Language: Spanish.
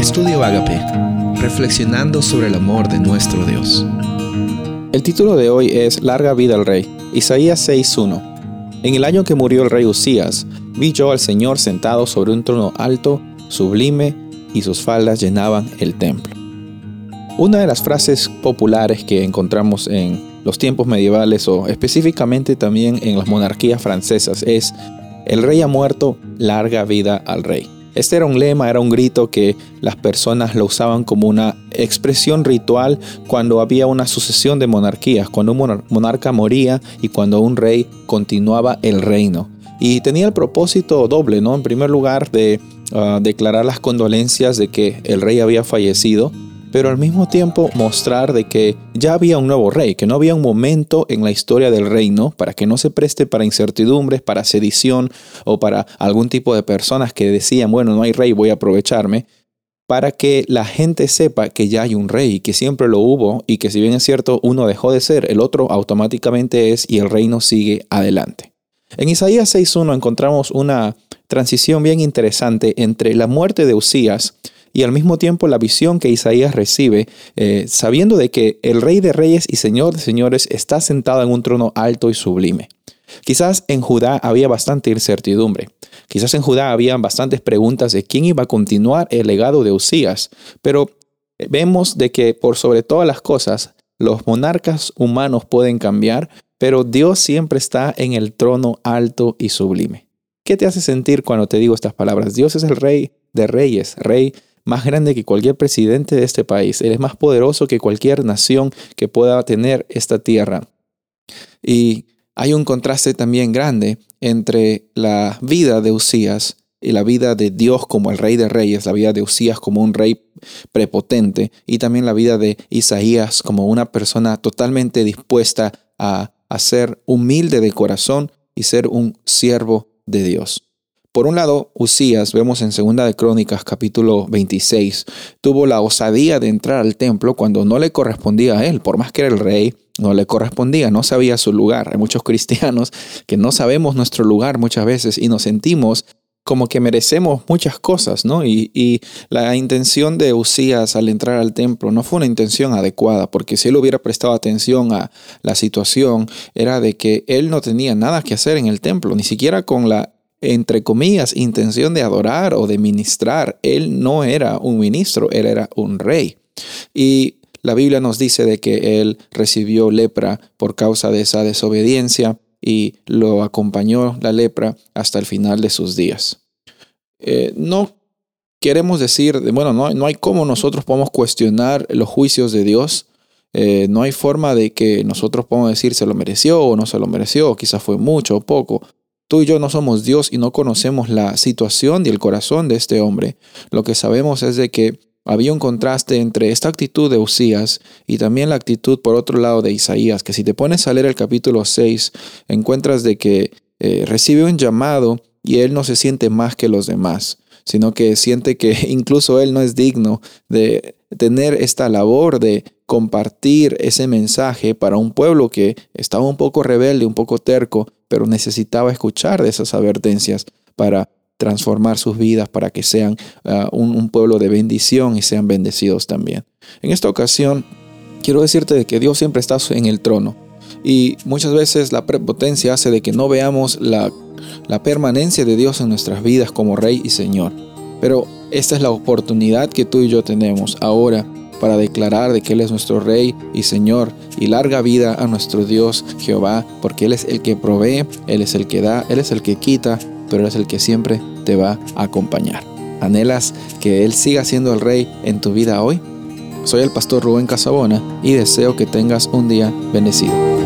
Estudio Agape, reflexionando sobre el amor de nuestro Dios. El título de hoy es Larga vida al rey, Isaías 6.1. En el año que murió el rey Usías, vi yo al Señor sentado sobre un trono alto, sublime, y sus faldas llenaban el templo. Una de las frases populares que encontramos en los tiempos medievales o específicamente también en las monarquías francesas es el rey ha muerto, larga vida al rey. Este era un lema, era un grito que las personas lo usaban como una expresión ritual cuando había una sucesión de monarquías, cuando un monarca moría y cuando un rey continuaba el reino. Y tenía el propósito doble, ¿no? En primer lugar, de ah, declarar las condolencias de que el rey había fallecido pero al mismo tiempo mostrar de que ya había un nuevo rey, que no había un momento en la historia del reino para que no se preste para incertidumbres, para sedición o para algún tipo de personas que decían, bueno, no hay rey, voy a aprovecharme, para que la gente sepa que ya hay un rey, que siempre lo hubo y que si bien es cierto, uno dejó de ser, el otro automáticamente es y el reino sigue adelante. En Isaías 6.1 encontramos una transición bien interesante entre la muerte de Usías, y al mismo tiempo la visión que Isaías recibe, eh, sabiendo de que el Rey de Reyes y Señor de Señores está sentado en un trono alto y sublime. Quizás en Judá había bastante incertidumbre. Quizás en Judá había bastantes preguntas de quién iba a continuar el legado de Usías. Pero vemos de que por sobre todas las cosas, los monarcas humanos pueden cambiar, pero Dios siempre está en el trono alto y sublime. ¿Qué te hace sentir cuando te digo estas palabras? Dios es el rey de reyes, rey más grande que cualquier presidente de este país. Él es más poderoso que cualquier nación que pueda tener esta tierra. Y hay un contraste también grande entre la vida de Usías y la vida de Dios como el rey de reyes, la vida de Usías como un rey prepotente y también la vida de Isaías como una persona totalmente dispuesta a, a ser humilde de corazón y ser un siervo de Dios. Por un lado, Usías, vemos en Segunda de Crónicas capítulo 26, tuvo la osadía de entrar al templo cuando no le correspondía a él, por más que era el rey, no le correspondía, no sabía su lugar. Hay muchos cristianos que no sabemos nuestro lugar muchas veces y nos sentimos como que merecemos muchas cosas, ¿no? Y, y, la intención de Usías al entrar al templo no fue una intención adecuada, porque si él hubiera prestado atención a la situación, era de que él no tenía nada que hacer en el templo, ni siquiera con la entre comillas, intención de adorar o de ministrar. Él no era un ministro, él era un rey. Y la Biblia nos dice de que él recibió lepra por causa de esa desobediencia y lo acompañó la lepra hasta el final de sus días. Eh, no queremos decir, bueno, no, no, hay cómo nosotros podemos cuestionar los juicios de Dios. Eh, no hay forma de que nosotros podamos decir se lo mereció o no se lo mereció, quizás fue mucho o poco. Tú y yo no somos Dios y no conocemos la situación y el corazón de este hombre. Lo que sabemos es de que había un contraste entre esta actitud de Usías y también la actitud por otro lado de Isaías, que si te pones a leer el capítulo 6, encuentras de que eh, recibe un llamado y él no se siente más que los demás, sino que siente que incluso él no es digno de tener esta labor de compartir ese mensaje para un pueblo que estaba un poco rebelde, un poco terco, pero necesitaba escuchar de esas advertencias para transformar sus vidas, para que sean ah, un, pueblo de bendición y sean bendecidos también. En esta ocasión, quiero decirte que Dios siempre está en el trono y muchas veces la prepotencia hace de que no veamos la, la permanencia de Dios en nuestras vidas como Rey y Señor. Pero esta es la oportunidad que tú y yo tenemos ahora para declarar de que Él es nuestro Rey y Señor y larga vida a nuestro Dios Jehová, porque Él es el que provee, Él es el que da, Él es el que quita, pero Él es el que siempre te va a acompañar. ¿Anhelas que Él siga siendo el Rey en tu vida hoy? Soy el pastor Rubén Casabona y deseo que tengas un día bendecido.